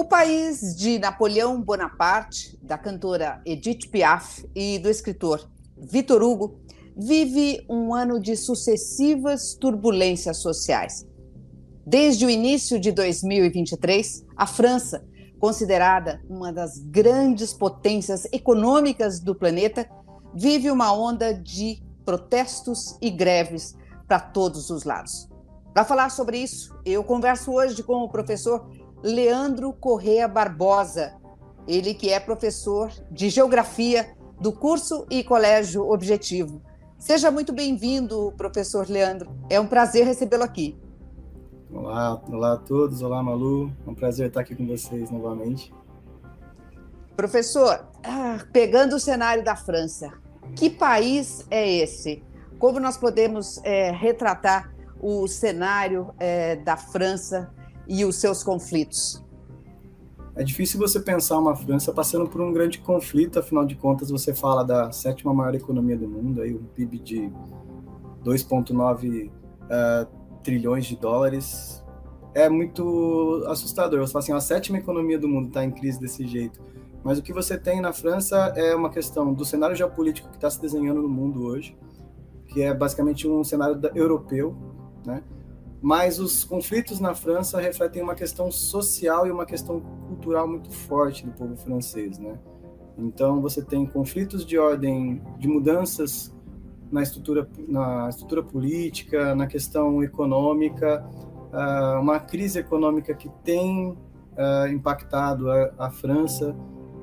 O país de Napoleão Bonaparte, da cantora Edith Piaf e do escritor Victor Hugo vive um ano de sucessivas turbulências sociais. Desde o início de 2023, a França, considerada uma das grandes potências econômicas do planeta, vive uma onda de protestos e greves para todos os lados. Para falar sobre isso, eu converso hoje com o professor Leandro Correa Barbosa, ele que é professor de Geografia do curso e Colégio Objetivo. Seja muito bem-vindo, professor Leandro. É um prazer recebê-lo aqui. Olá, olá a todos, olá Malu, é um prazer estar aqui com vocês novamente. Professor, ah, pegando o cenário da França, que país é esse? Como nós podemos é, retratar o cenário é, da França e os seus conflitos? É difícil você pensar uma França passando por um grande conflito, afinal de contas, você fala da sétima maior economia do mundo, aí um PIB de 2,9 uh, eh, trilhões de dólares. É muito assustador. Você fala assim, a sétima economia do mundo está em crise desse jeito. Mas o que você tem na França é uma questão do cenário geopolítico que está se desenhando no mundo hoje, que é basicamente um cenário europeu, né? Mas os conflitos na França refletem uma questão social e uma questão cultural muito forte do povo francês, né? Então você tem conflitos de ordem de mudanças na estrutura na estrutura política, na questão econômica, uh, uma crise econômica que tem uh, impactado a, a França,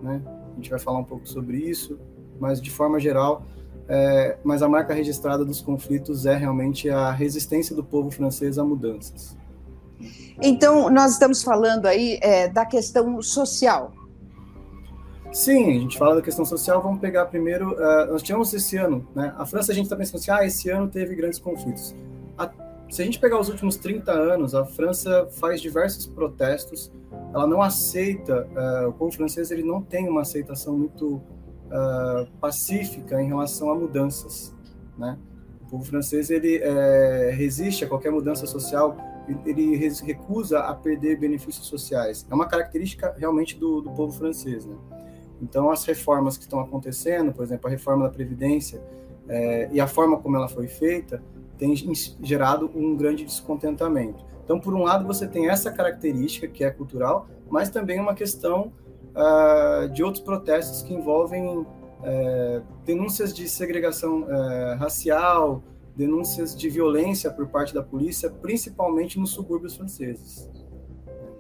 né? A gente vai falar um pouco sobre isso, mas de forma geral é, mas a marca registrada dos conflitos é realmente a resistência do povo francês a mudanças. Então, nós estamos falando aí é, da questão social. Sim, a gente fala da questão social. Vamos pegar primeiro. Uh, nós tivemos esse ano, né? A França, a gente está pensando assim: ah, esse ano teve grandes conflitos. A, se a gente pegar os últimos 30 anos, a França faz diversos protestos. Ela não aceita, uh, o povo francês ele não tem uma aceitação muito uh, pacífica em relação a mudanças, né? O povo francês ele é, resiste a qualquer mudança social, ele recusa a perder benefícios sociais. É uma característica realmente do, do povo francês, né? Então as reformas que estão acontecendo, por exemplo, a reforma da previdência é, e a forma como ela foi feita tem gerado um grande descontentamento. Então, por um lado, você tem essa característica que é cultural, mas também uma questão uh, de outros protestos que envolvem uh, denúncias de segregação uh, racial, denúncias de violência por parte da polícia, principalmente nos subúrbios franceses.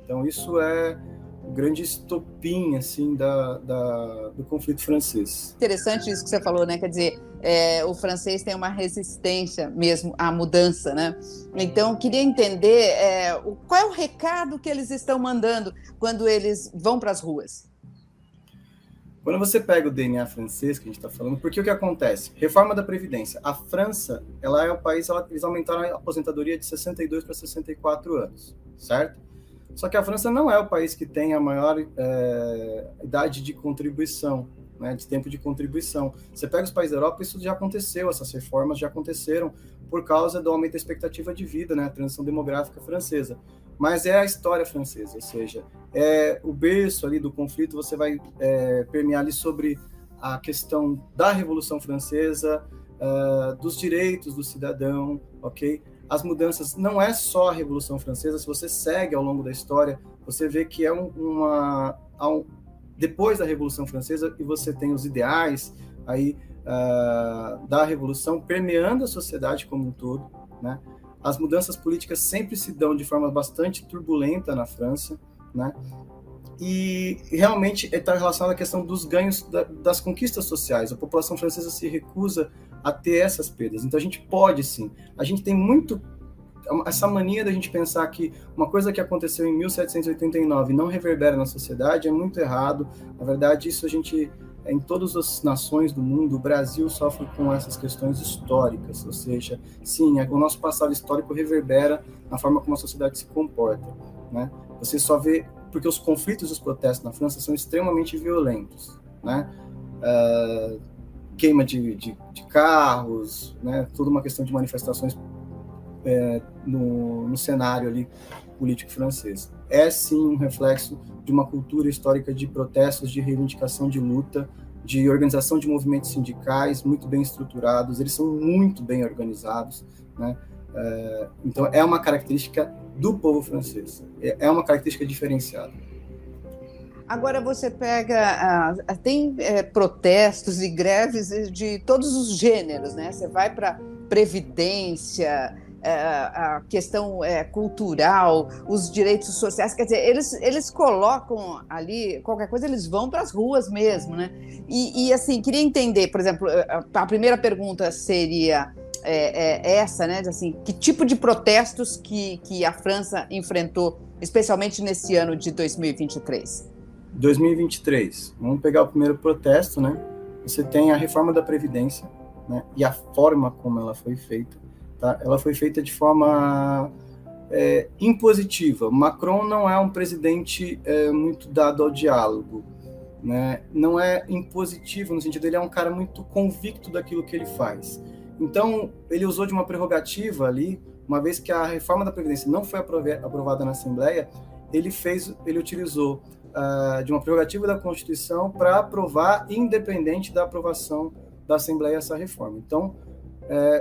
Então, isso é o grande estopim assim da, da, do conflito francês. Interessante isso que você falou, né? Quer dizer, é, o francês tem uma resistência mesmo à mudança, né? Então, queria entender é, o, qual é o recado que eles estão mandando quando eles vão para as ruas. Quando você pega o DNA francês que a gente está falando, porque o que acontece? Reforma da Previdência. A França, ela é o país, ela, eles aumentaram a aposentadoria de 62 para 64 anos, certo? Só que a França não é o país que tem a maior é, idade de contribuição, né, de tempo de contribuição. Você pega os países da Europa, isso já aconteceu, essas reformas já aconteceram por causa do aumento da expectativa de vida, né, a transição demográfica francesa. Mas é a história francesa, ou seja, é o berço ali do conflito, você vai é, permear ali sobre a questão da Revolução Francesa, uh, dos direitos do cidadão, ok? As mudanças não é só a Revolução Francesa, se você segue ao longo da história, você vê que é um, uma. Um, depois da Revolução Francesa, e você tem os ideais aí uh, da Revolução permeando a sociedade como um todo, né? As mudanças políticas sempre se dão de forma bastante turbulenta na França, né? E realmente está relacionado à questão dos ganhos da, das conquistas sociais. A população francesa se recusa a ter essas perdas. Então a gente pode sim. A gente tem muito essa mania da gente pensar que uma coisa que aconteceu em 1789 não reverbera na sociedade é muito errado. Na verdade, isso a gente em todas as nações do mundo, o Brasil sofre com essas questões históricas, ou seja, sim, o nosso passado histórico reverbera na forma como a sociedade se comporta, né? Você só vê porque os conflitos e os protestos na França são extremamente violentos, né? Uh, queima de, de, de, carros, né? Toda uma questão de manifestações é, no, no, cenário ali político francês. É sim um reflexo de uma cultura histórica de protestos, de reivindicação de luta, de organização de movimentos sindicais muito bem estruturados, eles são muito bem organizados, né? É, então é uma característica do povo francês, é, é uma característica diferenciada. Agora você pega, tem é, protestos e greves de todos os gêneros, né? Você vai para previdência, é, a questão é, cultural, os direitos sociais, quer dizer, eles, eles colocam ali qualquer coisa, eles vão para as ruas mesmo, né? E, e, assim, queria entender, por exemplo, a primeira pergunta seria é, é essa, né? Assim, que tipo de protestos que, que a França enfrentou, especialmente nesse ano de 2023? 2023, vamos pegar o primeiro protesto, né? Você tem a reforma da Previdência, né? E a forma como ela foi feita, tá? Ela foi feita de forma é, impositiva. Macron não é um presidente é, muito dado ao diálogo, né? Não é impositivo no sentido ele é um cara muito convicto daquilo que ele faz. Então ele usou de uma prerrogativa ali, uma vez que a reforma da previdência não foi aprovada na Assembleia, ele fez, ele utilizou uh, de uma prerrogativa da Constituição para aprovar, independente da aprovação da Assembleia, essa reforma. Então,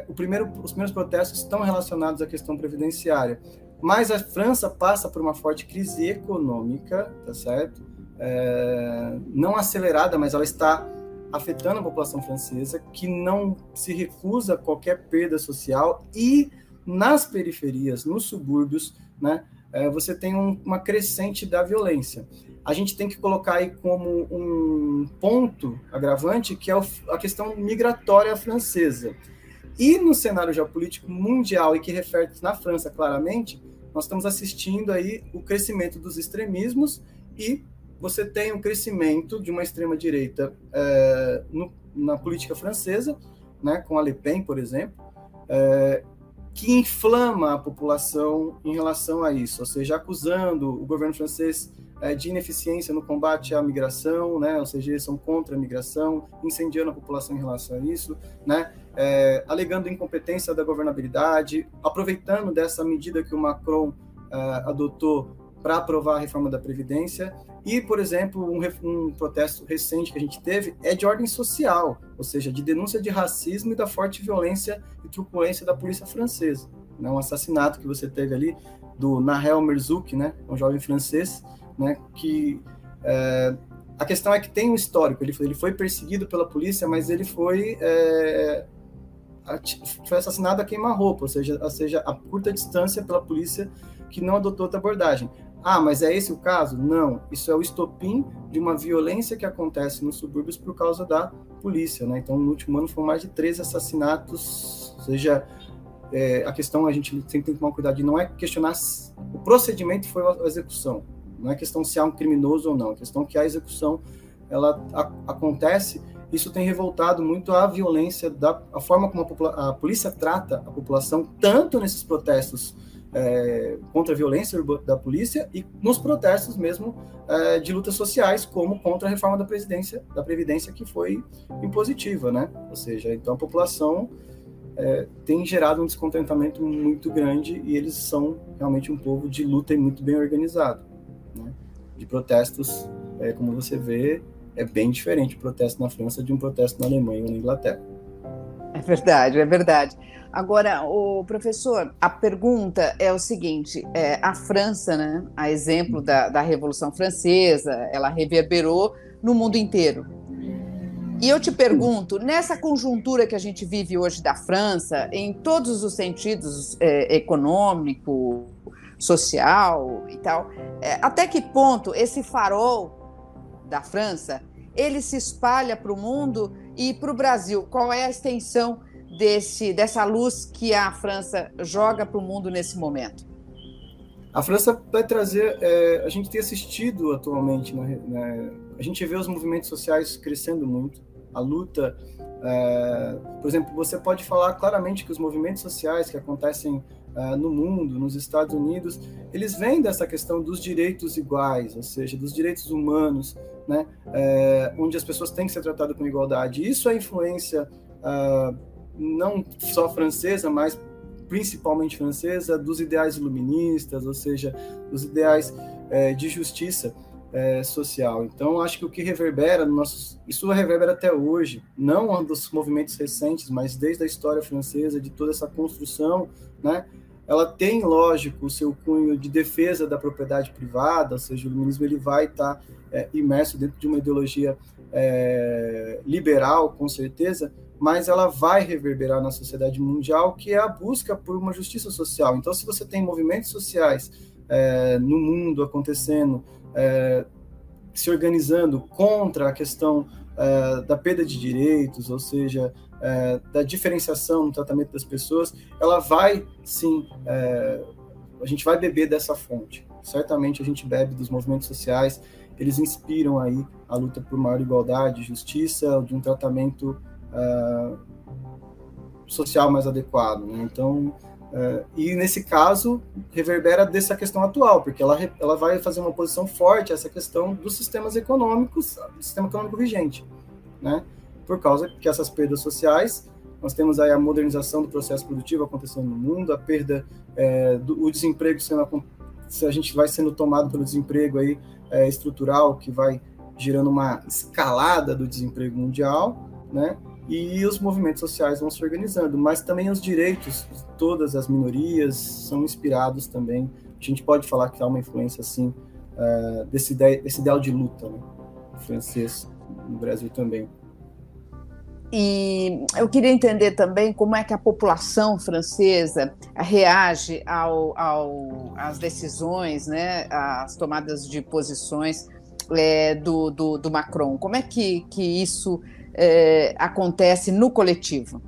o primeiro, os primeiros protestos estão relacionados à questão previdenciária, mas a França passa por uma forte crise econômica, tá certo? Uh, não acelerada, mas ela está afetando a população francesa, que não se recusa a qualquer perda social e nas periferias, nos subúrbios, né, é, você tem um, uma crescente da violência a gente tem que colocar aí como um ponto agravante, que é a questão migratória francesa. E no cenário geopolítico mundial, e que refere na França claramente, nós estamos assistindo aí o crescimento dos extremismos e você tem um crescimento de uma extrema-direita é, na política francesa, né, com a Le Pen, por exemplo, é, que inflama a população em relação a isso, ou seja, acusando o governo francês é, de ineficiência no combate à migração, né? ou seja, eles são contra a migração, incendiando a população em relação a isso, né? É, alegando incompetência da governabilidade, aproveitando dessa medida que o Macron é, adotou para aprovar a reforma da Previdência. E, por exemplo, um, um, protesto recente que a gente teve é de ordem social, ou seja, de denúncia de racismo e da forte violência e truculência da polícia francesa. Né? Um assassinato que você teve ali do Nahel Merzouk, né? um jovem francês, né, que é, a questão é que tem um histórico, ele foi, ele foi perseguido pela polícia, mas ele foi, é, foi assassinado a queima-roupa, ou seja, ou seja, a curta distância pela polícia que não adotou outra abordagem. Ah, mas é esse o caso? Não, isso é o estopim de uma violência que acontece nos subúrbios por causa da polícia, né? Então, no último ano foram mais de 13 assassinatos, ou seja, é, a questão a gente sempre tem que tomar cuidado de não é questionar o procedimento foi a execução, não é questão se há um criminoso ou não, é questão que a execução ela a, acontece. Isso tem revoltado muito a violência, da, a forma como a, a polícia trata a população, tanto nesses protestos é, contra a violência da polícia e nos protestos mesmo é, de lutas sociais, como contra a reforma da presidência, da previdência que foi impositiva, né? Ou seja, então a população é, tem gerado um descontentamento muito grande e eles são realmente um povo de luta e muito bem organizado de protestos, é, como você vê, é bem diferente o protesto na França de um protesto na Alemanha ou na Inglaterra. É verdade, é verdade. Agora, o professor, a pergunta é o seguinte: é, a França, né, a exemplo da, da Revolução Francesa, ela reverberou no mundo inteiro. E eu te pergunto, nessa conjuntura que a gente vive hoje da França, em todos os sentidos, é, econômico, social e tal. É, até que ponto esse farol da França ele se espalha para o mundo e para o Brasil? Qual é a extensão desse, dessa luz que a França joga para o mundo nesse momento? A França vai trazer. É, a gente tem assistido atualmente, né, né, a gente vê os movimentos sociais crescendo muito. A luta, é, por exemplo, você pode falar claramente que os movimentos sociais que acontecem uh, no mundo, nos Estados Unidos, eles vêm dessa questão dos direitos iguais, ou seja, dos direitos humanos, né, uh, onde as pessoas têm que ser tratadas com igualdade. Isso é influência uh, não só francesa, mas principalmente francesa, dos ideais iluministas, ou seja, dos ideais é, de justiça é, social. Então, acho que o que reverbera, no nosso, isso reverbera até hoje, não dos movimentos recentes, mas desde a história francesa, de toda essa construção, né? Ela tem, lógico, o seu cunho de defesa da propriedade privada, ou seja, o iluminismo ele vai estar é, imerso dentro de uma ideologia é, liberal, com certeza, mas ela vai reverberar na sociedade mundial, que é a busca por uma justiça social. Então, se você tem movimentos sociais é, no mundo acontecendo, é, se organizando contra a questão é, da perda de direitos, ou seja, é, da diferenciação no tratamento das pessoas, ela vai sim, é, a gente vai beber dessa fonte. Certamente a gente bebe dos movimentos sociais, eles inspiram aí a luta por maior igualdade, justiça, de um tratamento social mais adequado. Né? Então, uh, e nesse caso, reverbera dessa questão atual, porque ela, ela vai fazer uma oposição forte a essa questão dos sistemas econômicos, do sistema econômico vigente, né? por causa que essas perdas sociais, nós temos aí a modernização do processo produtivo acontecendo no mundo, a perda é, do o desemprego sendo se a gente vai sendo tomado pelo desemprego aí é, estrutural que vai gerando uma escalada do desemprego mundial, né? E os movimentos sociais vão se organizando, mas também os direitos de todas as minorias são inspirados também. A gente pode falar que há uma influência assim uh, desse, desse ideal de luta né, francês no Brasil também. E eu queria entender também como é que a população francesa reage ao, ao, às decisões, né, às tomadas de posições é, do, do, do Macron. Como é que, que isso é, acontece no coletivo?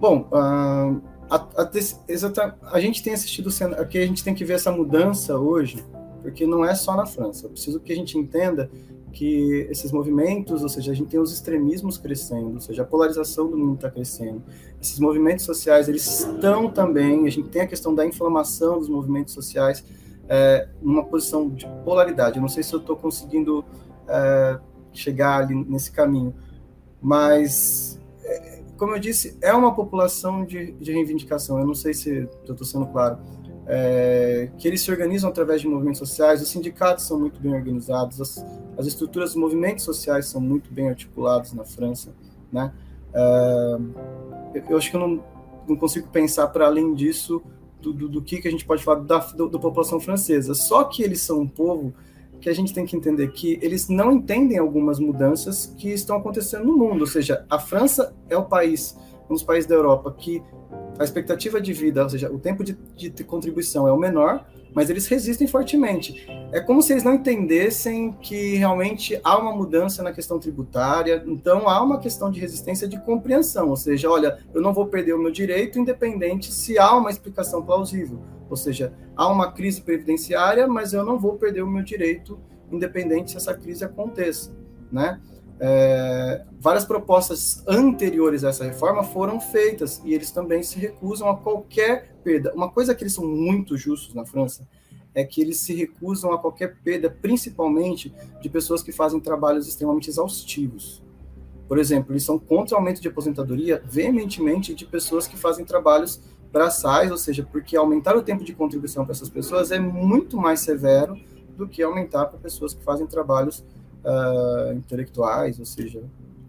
Bom, uh, a, a, a, gente tem assistido, aqui a gente tem que ver essa mudança hoje, porque não é só na França. Eu preciso que a gente entenda que esses movimentos, ou seja, a gente tem os extremismos crescendo, ou seja, a polarização do mundo está crescendo. Esses movimentos sociais, eles estão também, a gente tem a questão da inflamação dos movimentos sociais é, numa posição de polaridade. Eu não sei se eu estou conseguindo é, chegar ali nesse caminho. Mas, é, como eu disse, é uma população de, de reivindicação. Eu não sei se estou sendo claro. É, que eles se organizam através de movimentos sociais, os sindicatos são muito bem organizados, as, as estruturas dos movimentos sociais são muito bem articuladas na França, né? É, eu acho que eu não, não consigo pensar para além disso do, do, do, que, que a gente pode falar da, da, da população francesa. Só que eles são um povo que a gente tem que entender que eles não entendem algumas mudanças que estão acontecendo no mundo. Ou seja, a França é o país, um dos países da Europa que a expectativa de vida, ou seja, o tempo de, de contribuição é o menor, mas eles resistem fortemente. É como se eles não entendessem que realmente há uma mudança na questão tributária, então há uma questão de resistência de compreensão, ou seja, olha, eu não vou perder o meu direito independente se há uma explicação plausível. Ou seja, há uma crise previdenciária, mas eu não vou perder o meu direito, independente se essa crise aconteça, né? É, várias propostas anteriores a essa reforma foram feitas e eles também se recusam a qualquer perda. Uma coisa que eles são muito justos na França é que eles se recusam a qualquer perda, principalmente de pessoas que fazem trabalhos extremamente exaustivos. Por exemplo, eles são contra o aumento de aposentadoria veementemente de pessoas que fazem trabalhos braçais, ou seja, porque aumentar o tempo de contribuição para essas pessoas é muito mais severo do que aumentar para pessoas que fazem trabalhos uh, intelectuais, ou seja,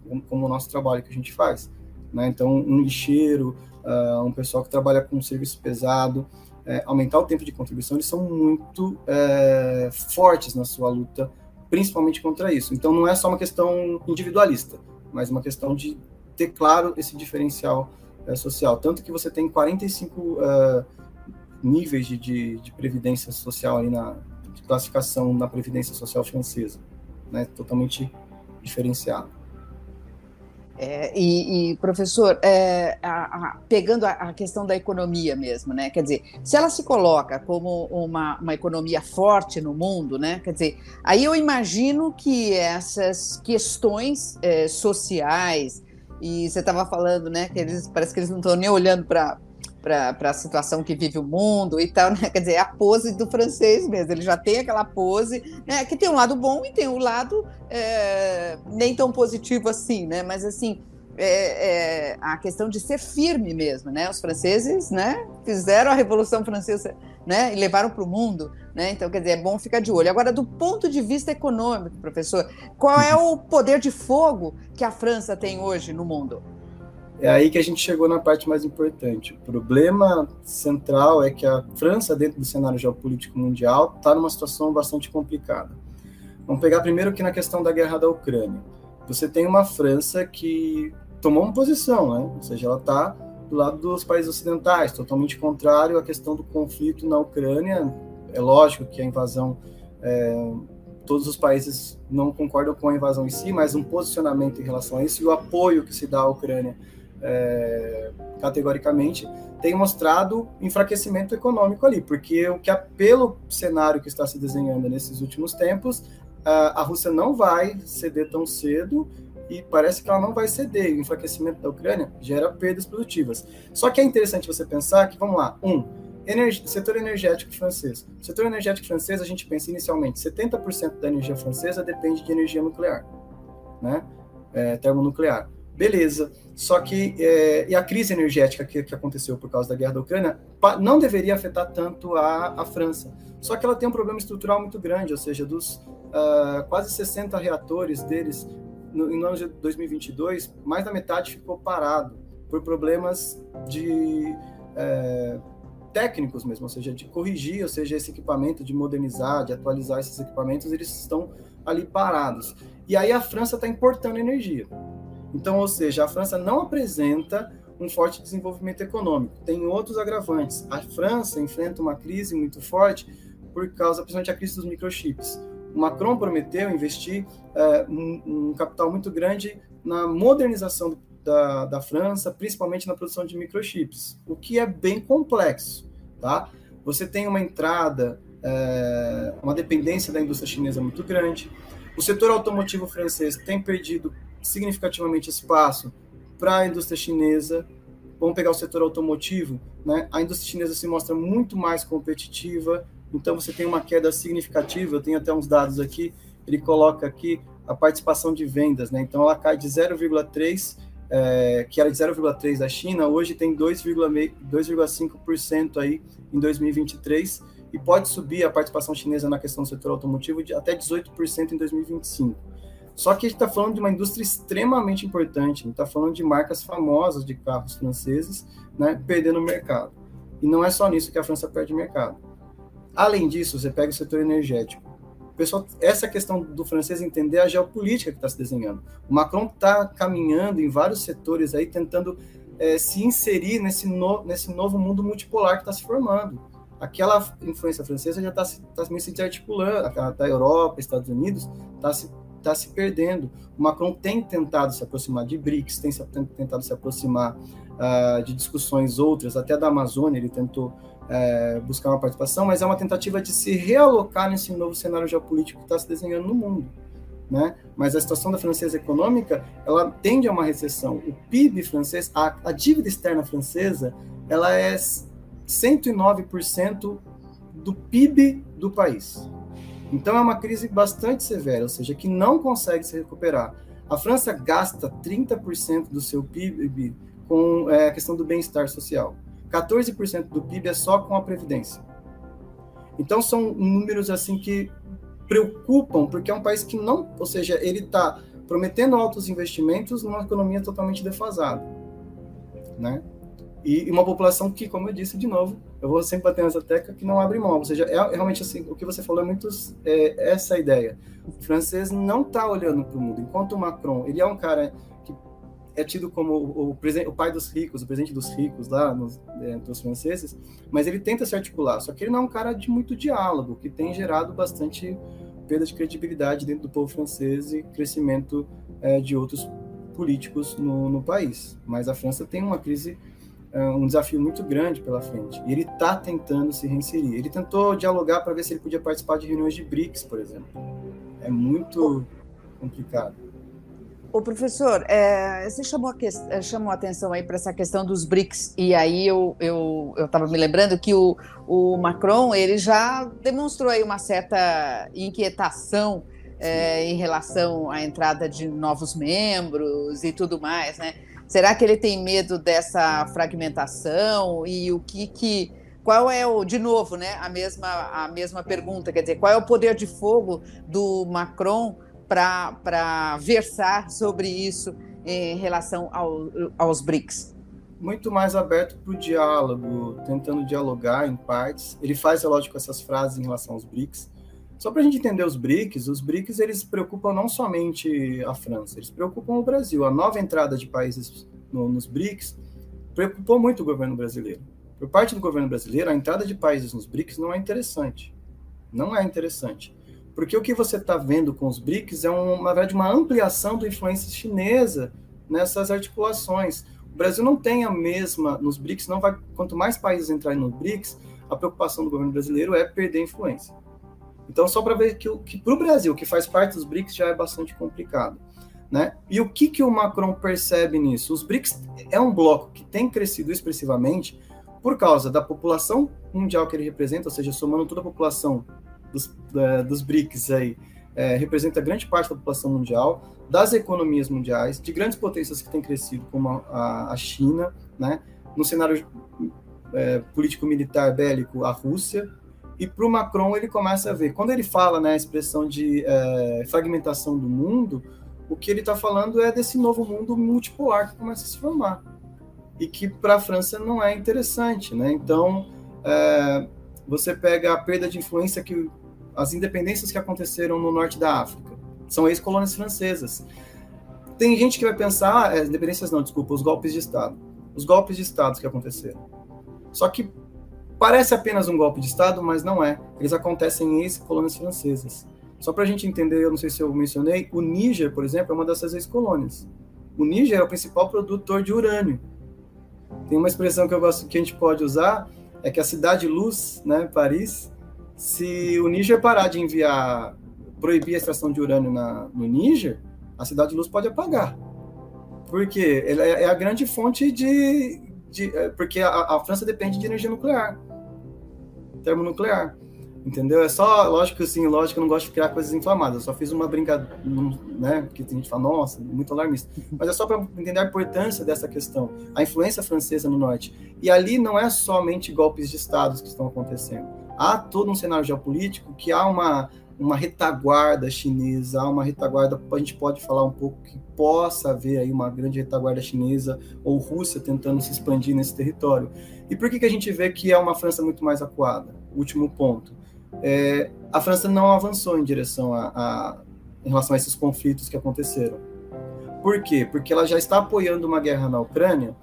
como, como, o nosso trabalho que a gente faz. Né? Então, um lixeiro, uh, um pessoal que trabalha com um serviço pesado, é, aumentar o tempo de contribuição, eles são muito é, fortes na sua luta, principalmente contra isso. Então, não é só uma questão individualista, mas uma questão de ter claro esse diferencial é, social. Tanto que você tem 45 uh, níveis de, de, de, previdência social aí na de classificação na previdência social francesa, né? Totalmente diferenciado. É, e, e, professor, é, a, a, pegando a, a, questão da economia mesmo, né? Quer dizer, se ela se coloca como uma, uma economia forte no mundo, né? Quer dizer, aí eu imagino que essas questões é, sociais, e você estava falando, né, que eles parece que eles não estão nem olhando para para a situação que vive o mundo e tal, né? Quer dizer, é a pose do francês mesmo, ele já tem aquela pose, né? Que tem um lado bom e tem um lado é, nem tão positivo assim, né? Mas assim, é, é, a questão de ser firme mesmo, né? Os franceses, né, fizeram a Revolução Francesa, né, e levaram para o mundo, né? Então, quer dizer, é bom ficar de olho. Agora, do ponto de vista econômico, professor, qual é o poder de fogo que a França tem hoje no mundo? É aí que a gente chegou na parte mais importante. O problema central é que a França, dentro do cenário geopolítico mundial, está numa situação bastante complicada. Vamos pegar primeiro aqui na questão da guerra da Ucrânia. Você tem uma França que tomou uma posição, né? ou seja, ela está do lado dos países ocidentais, totalmente contrário à questão do conflito na Ucrânia. É lógico que a invasão, é, todos os países não concordam com a invasão em si, mas um posicionamento em relação a isso e o apoio que se dá à Ucrânia é, categoricamente tem mostrado enfraquecimento econômico ali, porque o que pelo cenário que está se desenhando nesses últimos tempos, a, a Rússia não vai ceder tão cedo e parece que ela não vai ceder. O enfraquecimento da Ucrânia gera perdas produtivas. Só que é interessante você pensar que, vamos lá, um, setor energético francês. Setor energético francês, a gente pensa inicialmente, 70% da energia francesa depende de energia nuclear, né? É, termonuclear. Beleza. Só que é, e a crise energética que, que, aconteceu por causa da guerra da Ucrânia não deveria afetar tanto a, a França. Só que ela tem um problema estrutural muito grande, ou seja, dos uh, quase 60 reatores deles, no, no ano de 2022, mais da metade ficou parado por problemas de é, técnicos mesmo, ou seja, de corrigir, ou seja, esse equipamento, de modernizar, de atualizar esses equipamentos, eles estão ali parados. E aí a França está importando energia. Então, ou seja, a França não apresenta um forte desenvolvimento econômico. Tem outros agravantes. A França enfrenta uma crise muito forte por causa, principalmente, a crise dos microchips. Macron prometeu investir é, um, um, capital muito grande na modernização da, da França, principalmente na produção de microchips, o que é bem complexo, tá? Você tem uma entrada, é, uma dependência da indústria chinesa muito grande. O setor automotivo francês tem perdido significativamente espaço para a indústria chinesa. Vamos pegar o setor automotivo, né? A indústria chinesa se mostra muito mais competitiva, então você tem uma queda significativa. Eu tenho até uns dados aqui. Ele coloca aqui a participação de vendas, né? Então ela cai de 0,3 é, que era de 0,3 da China, hoje tem 2,5% aí em 2023 e pode subir a participação chinesa na questão do setor automotivo de até 18% em 2025. Só que a gente está falando de uma indústria extremamente importante, a gente está falando de marcas famosas de carros franceses né, perdendo mercado. E não é só nisso que a França perde mercado. Além disso, você pega o setor energético. Pessoal, essa questão do francês entender a geopolítica que está se desenhando. O Macron está caminhando em vários setores aí, tentando é, se inserir nesse, no, nesse novo mundo multipolar que está se formando. Aquela influência francesa já está tá meio se articulando, a da Europa, Estados Unidos, está se está se perdendo. O Macron tem tentado se aproximar de BRICS, tem, se, tem tentado se aproximar uh, de discussões outras, até da Amazônia ele tentou uh, buscar uma participação, mas é uma tentativa de se realocar nesse novo cenário geopolítico que está se desenhando no mundo. Né? Mas a situação da francesa econômica, ela tende a uma recessão. O PIB francês, a, a dívida externa francesa, ela é 109% do PIB do país. Então é uma crise bastante severa, ou seja, que não consegue se recuperar. A França gasta 30% do seu PIB com é, a questão do bem-estar social. 14% do PIB é só com a previdência. Então são números assim que preocupam, porque é um país que não, ou seja, ele está prometendo altos investimentos numa economia totalmente defasada, né? E uma população que, como eu disse de novo, eu vou sempre bater nessa tecla que não abre mão. Ou seja, é, é realmente assim, o que você falou é muito é, essa ideia. O francês não está olhando para o mundo. Enquanto o Macron, ele é um cara é tido como o, o, pai dos ricos, o presidente dos ricos lá nos, é, entre os franceses, mas ele tenta se articular. Só que ele não é um cara de muito diálogo, que tem gerado bastante perda de credibilidade dentro do povo francês e crescimento é, de outros políticos no, no país. Mas a França tem uma crise é um desafio muito grande pela frente. E ele está tentando se reinserir. Ele tentou dialogar para ver se ele podia participar de reuniões de BRICS, por exemplo. É muito complicado. O professor, é, você chamou a, que, é, chamou a atenção aí para essa questão dos BRICS, e aí eu estava eu, eu me lembrando que o, o Macron ele já demonstrou aí uma certa inquietação é, em relação à entrada de novos membros e tudo mais, né? Será que ele tem medo dessa fragmentação e o que que qual é o de novo, né? A mesma a mesma pergunta, quer dizer, qual é o poder de fogo do Macron para versar sobre isso em relação ao, aos BRICS? Muito mais aberto para o diálogo, tentando dialogar em partes. Ele faz, é lógico, essas frases em relação aos BRICS. Só para a gente entender os BRICS, os BRICS eles preocupam não somente a França, eles preocupam o Brasil. A nova entrada de países no, nos BRICS preocupou muito o governo brasileiro. Por parte do governo brasileiro, a entrada de países nos BRICS não é interessante. Não é interessante. Porque o que você está vendo com os BRICS é, um, na verdade, uma ampliação da influência chinesa nessas articulações. O Brasil não tem a mesma, nos BRICS, não vai, quanto mais países entrarem nos BRICS, a preocupação do governo brasileiro é perder influência. Então, só para ver que, que para o Brasil, que faz parte dos BRICS, já é bastante complicado. Né? E o que, que o Macron percebe nisso? Os BRICS é um bloco que tem crescido expressivamente por causa da população mundial que ele representa, ou seja, somando toda a população dos, dos BRICS aí, é, representa grande parte da população mundial, das economias mundiais, de grandes potências que têm crescido, como a, a China, né? no cenário é, político-militar bélico, a Rússia, e para o Macron ele começa a ver, quando ele fala né, a expressão de é, fragmentação do mundo, o que ele está falando é desse novo mundo multipolar que começa a se formar, e que para a França não é interessante. Né? Então, é, você pega a perda de influência que as independências que aconteceram no norte da África. São ex-colônias francesas. Tem gente que vai pensar, é, independências não, desculpa, os golpes de Estado. Os golpes de Estado que aconteceram. Só que parece apenas um golpe de Estado, mas não é. Eles acontecem em ex-colônias francesas. Só para a gente entender, eu não sei se eu mencionei, o Níger, por exemplo, é uma dessas ex-colônias. O Níger é o principal produtor de urânio. Tem uma expressão que eu gosto que a gente pode usar, é que a cidade luz, né, Paris, se o Níger parar de enviar, proibir a extração de urânio na, no Níger, a cidade de luz pode apagar. Porque ela é, é a grande fonte de. de é, porque a, a França depende de energia nuclear termonuclear. Entendeu? É só, lógico assim, lógico que eu não gosto de criar coisas inflamadas. Eu só fiz uma brincadeira, né? Que a gente fala, nossa, muito alarmista. Mas é só para entender a importância dessa questão, a influência francesa no norte. E ali não é somente golpes de estados que estão acontecendo há todo um cenário geopolítico que há uma, uma retaguarda chinesa, há uma retaguarda, a gente pode falar um pouco que possa haver aí uma grande retaguarda chinesa ou Rússia tentando se expandir nesse território. E por que, que a gente vê que é uma França muito mais acuada? Último ponto. É, a França não avançou em direção a, a, em relação a esses conflitos que aconteceram. Por quê? Porque ela já está apoiando uma guerra na Ucrânia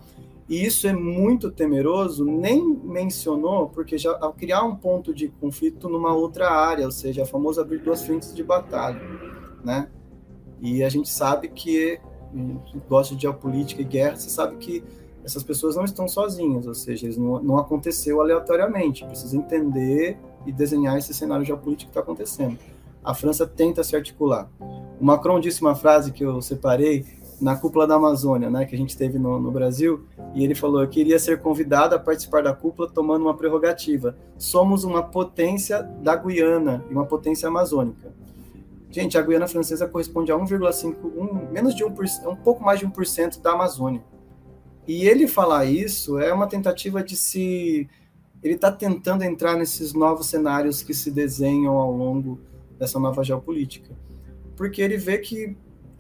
e isso é muito temeroso, nem mencionou, porque já ao criar um ponto de conflito numa outra área, ou seja, a famosa abrir duas frentes de batalha, né? E a gente sabe que, gosta de geopolítica e guerra, você sabe que essas pessoas não estão sozinhas, ou seja, não, não aconteceu aleatoriamente, precisa entender e desenhar esse cenário geopolítico que está acontecendo. A França tenta se articular. O Macron disse uma frase que eu separei, na cúpula da Amazônia, né, que a gente teve no, no, Brasil, e ele falou que iria ser convidado a participar da cúpula tomando uma prerrogativa. Somos uma potência da Guiana e uma potência amazônica. Gente, a Guiana Francesa corresponde a 1,5, um, menos de 1%, um pouco mais de 1% da Amazônia. E ele falar isso é uma tentativa de se. Ele está tentando entrar nesses novos cenários que se desenham ao longo dessa nova geopolítica. Porque ele vê que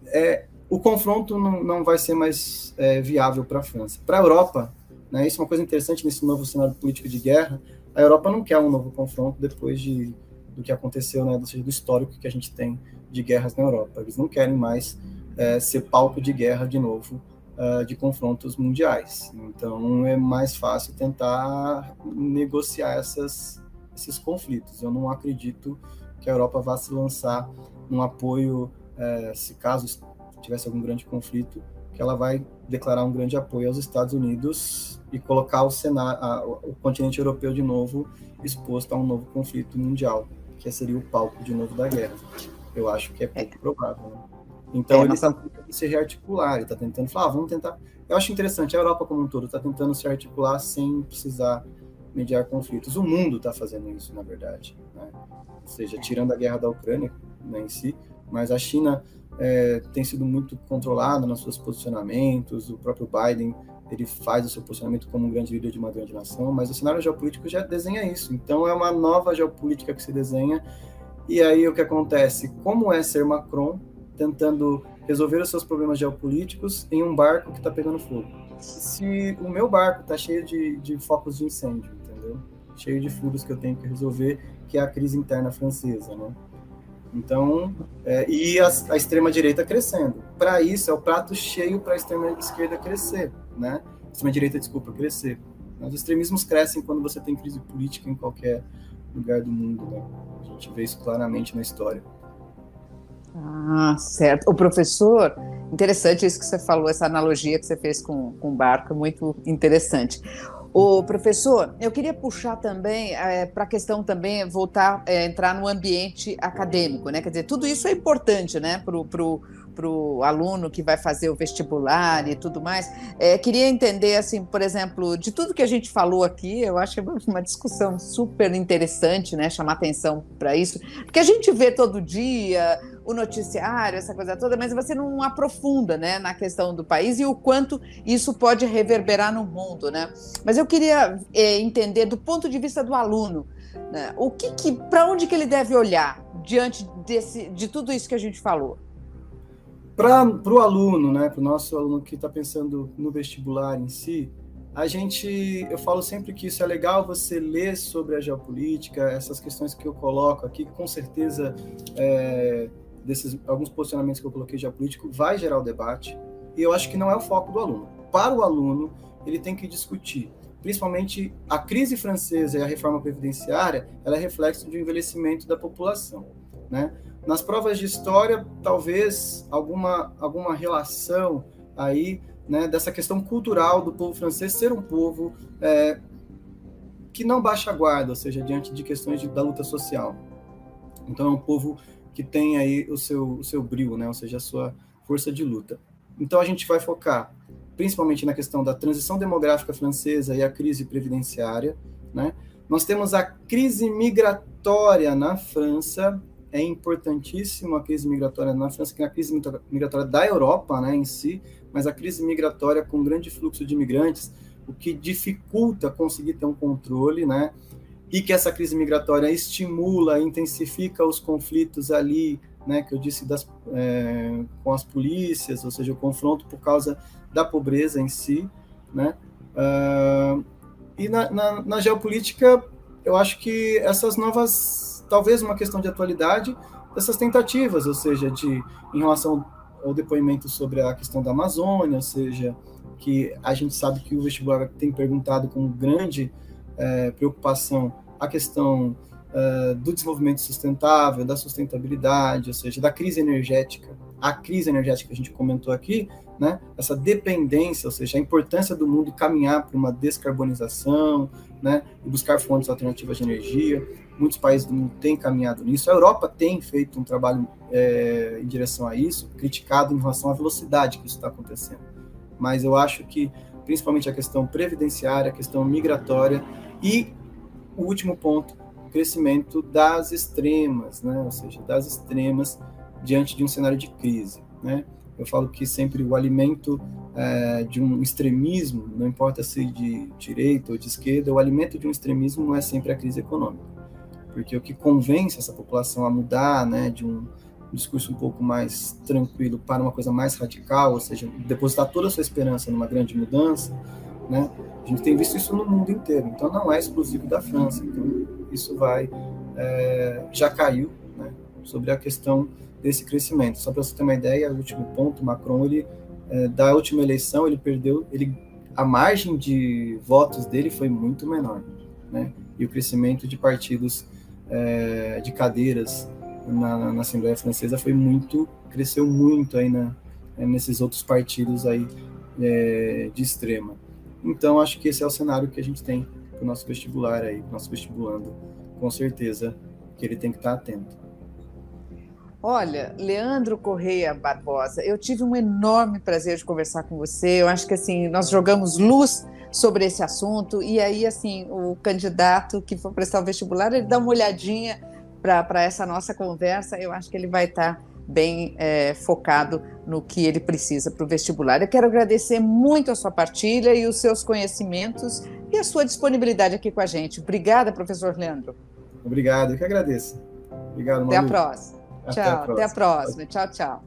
é, o confronto não, não vai ser mais é, viável para a França. Para a Europa, né, isso é uma coisa interessante nesse novo cenário político de guerra, a Europa não quer um novo confronto depois de, do que aconteceu, né, do, do histórico que a gente tem de guerras na Europa. Eles não querem mais é, ser palco de guerra de novo, uh, de confrontos mundiais. Então é mais fácil tentar negociar essas, esses conflitos. Eu não acredito que a Europa vá se lançar num apoio, é, se caso tivesse algum grande conflito, que ela vai declarar um grande apoio aos Estados Unidos e colocar o, a, o continente europeu de novo exposto a um novo conflito mundial, que seria o palco de novo da guerra. Eu acho que é pouco é. provável. Né? Então é, ele está tentando se rearticular, ele está tentando falar, ah, vamos tentar. Eu acho interessante, a Europa como um todo está tentando se articular sem precisar mediar conflitos. O mundo está fazendo isso, na verdade. Né? Ou seja, tirando a guerra da Ucrânia né, em si, mas a China é, tem sido muito controlada nos seus posicionamentos, o próprio Biden ele faz o seu posicionamento como um grande líder de uma grande nação, mas o cenário geopolítico já desenha isso. Então é uma nova geopolítica que se desenha. E aí o que acontece? Como é ser Macron tentando resolver os seus problemas geopolíticos em um barco que está pegando fogo? Se o meu barco está cheio de, de focos de incêndio, entendeu? Cheio de furos que eu tenho que resolver, que é a crise interna francesa, né? Então, é, e a, a extrema-direita crescendo. Para isso, é o prato cheio para a extrema-esquerda crescer, né? Extrema-direita, desculpa, crescer. Os extremismos crescem quando você tem crise política em qualquer lugar do mundo, né? A gente vê isso claramente na história. Ah, certo. O professor, interessante isso que você falou, essa analogia que você fez com, com o barco, muito interessante. O professor, eu queria puxar também é, para a questão também voltar é, entrar no ambiente acadêmico, né? Quer dizer, tudo isso é importante, né, para o aluno que vai fazer o vestibular e tudo mais. É, queria entender, assim, por exemplo, de tudo que a gente falou aqui, eu acho uma discussão super interessante, né? Chamar atenção para isso, porque a gente vê todo dia o noticiário, essa coisa toda, mas você não aprofunda né, na questão do país e o quanto isso pode reverberar no mundo. Né? Mas eu queria é, entender, do ponto de vista do aluno, né, o que, que para onde que ele deve olhar diante desse, de tudo isso que a gente falou? Para o aluno, né, para o nosso aluno que está pensando no vestibular em si, a gente, eu falo sempre que isso é legal você ler sobre a geopolítica, essas questões que eu coloco aqui, com certeza é, desses alguns posicionamentos que eu coloquei geopolítico vai gerar o debate, e eu acho que não é o foco do aluno. Para o aluno, ele tem que discutir, principalmente a crise francesa e a reforma previdenciária, ela é reflexo de um envelhecimento da população, né? Nas provas de história, talvez alguma alguma relação aí, né, dessa questão cultural do povo francês ser um povo é, que não baixa a guarda, ou seja, diante de questões de, da luta social. Então é um povo que tem aí o seu, o seu brilho, né? ou seja, a sua força de luta. Então a gente vai focar principalmente na questão da transição demográfica francesa e a crise previdenciária. Né? Nós temos a crise migratória na França, é importantíssima a crise migratória na França, que é a crise migratória da Europa né, em si, mas a crise migratória com grande fluxo de imigrantes, o que dificulta conseguir ter um controle, né? E que essa crise migratória estimula, intensifica os conflitos ali, né, que eu disse das, é, com as polícias, ou seja, o confronto por causa da pobreza em si, né, uh, e na, na, na, geopolítica, eu acho que essas novas, talvez uma questão de atualidade, dessas tentativas, ou seja, de em relação ao depoimento sobre a questão da Amazônia, ou seja, que a gente sabe que o vestibular tem perguntado com grande é, preocupação a questão é, do desenvolvimento sustentável, da sustentabilidade, ou seja, da crise energética. A crise energética que a gente comentou aqui, né, essa dependência, ou seja, a importância do mundo caminhar para uma descarbonização, né, e buscar fontes alternativas de energia. Muitos países do mundo têm caminhado nisso. A Europa tem feito um trabalho é, em direção a isso, criticado em relação à velocidade que isso está acontecendo. Mas eu acho que, principalmente a questão previdenciária, a questão migratória e o último ponto, crescimento das extremas, né? ou seja, das extremas diante de um cenário de crise. Né? Eu falo que sempre o alimento é, de um extremismo, não importa se de direita ou de esquerda, o alimento de um extremismo é sempre a crise econômica. Porque o que convence essa população a mudar né, de um, discurso um pouco mais tranquilo para uma coisa mais radical, ou seja, depositar toda a sua esperança numa grande mudança, né? A gente tem visto isso no mundo inteiro, então não é exclusivo da França. Então isso vai é, já caiu né, sobre a questão desse crescimento. Só para você ter uma ideia, o último ponto, Macron, ele é, da última eleição ele perdeu, ele a margem de votos dele foi muito menor, né? E o crescimento de partidos é, de cadeiras na, na, Assembleia Francesa foi muito, cresceu muito aí na, nesses outros partidos aí é, de extrema. Então, acho que esse é o cenário que a gente tem para o nosso vestibular aí, nosso vestibulando, com certeza que ele tem que estar atento. Olha, Leandro Correia Barbosa, eu tive um enorme prazer de conversar com você. Eu acho que assim nós jogamos luz sobre esse assunto e aí assim o candidato que for prestar o vestibular ele dá uma olhadinha para essa nossa conversa. Eu acho que ele vai estar bem é, focado no que ele precisa para o vestibular. Eu quero agradecer muito a sua partilha e os seus conhecimentos e a sua disponibilidade aqui com a gente. Obrigada, professor Leandro. Obrigado, eu que agradeço. Obrigado, Até a próxima. Até tchau, a próxima. até a próxima. Tchau, tchau.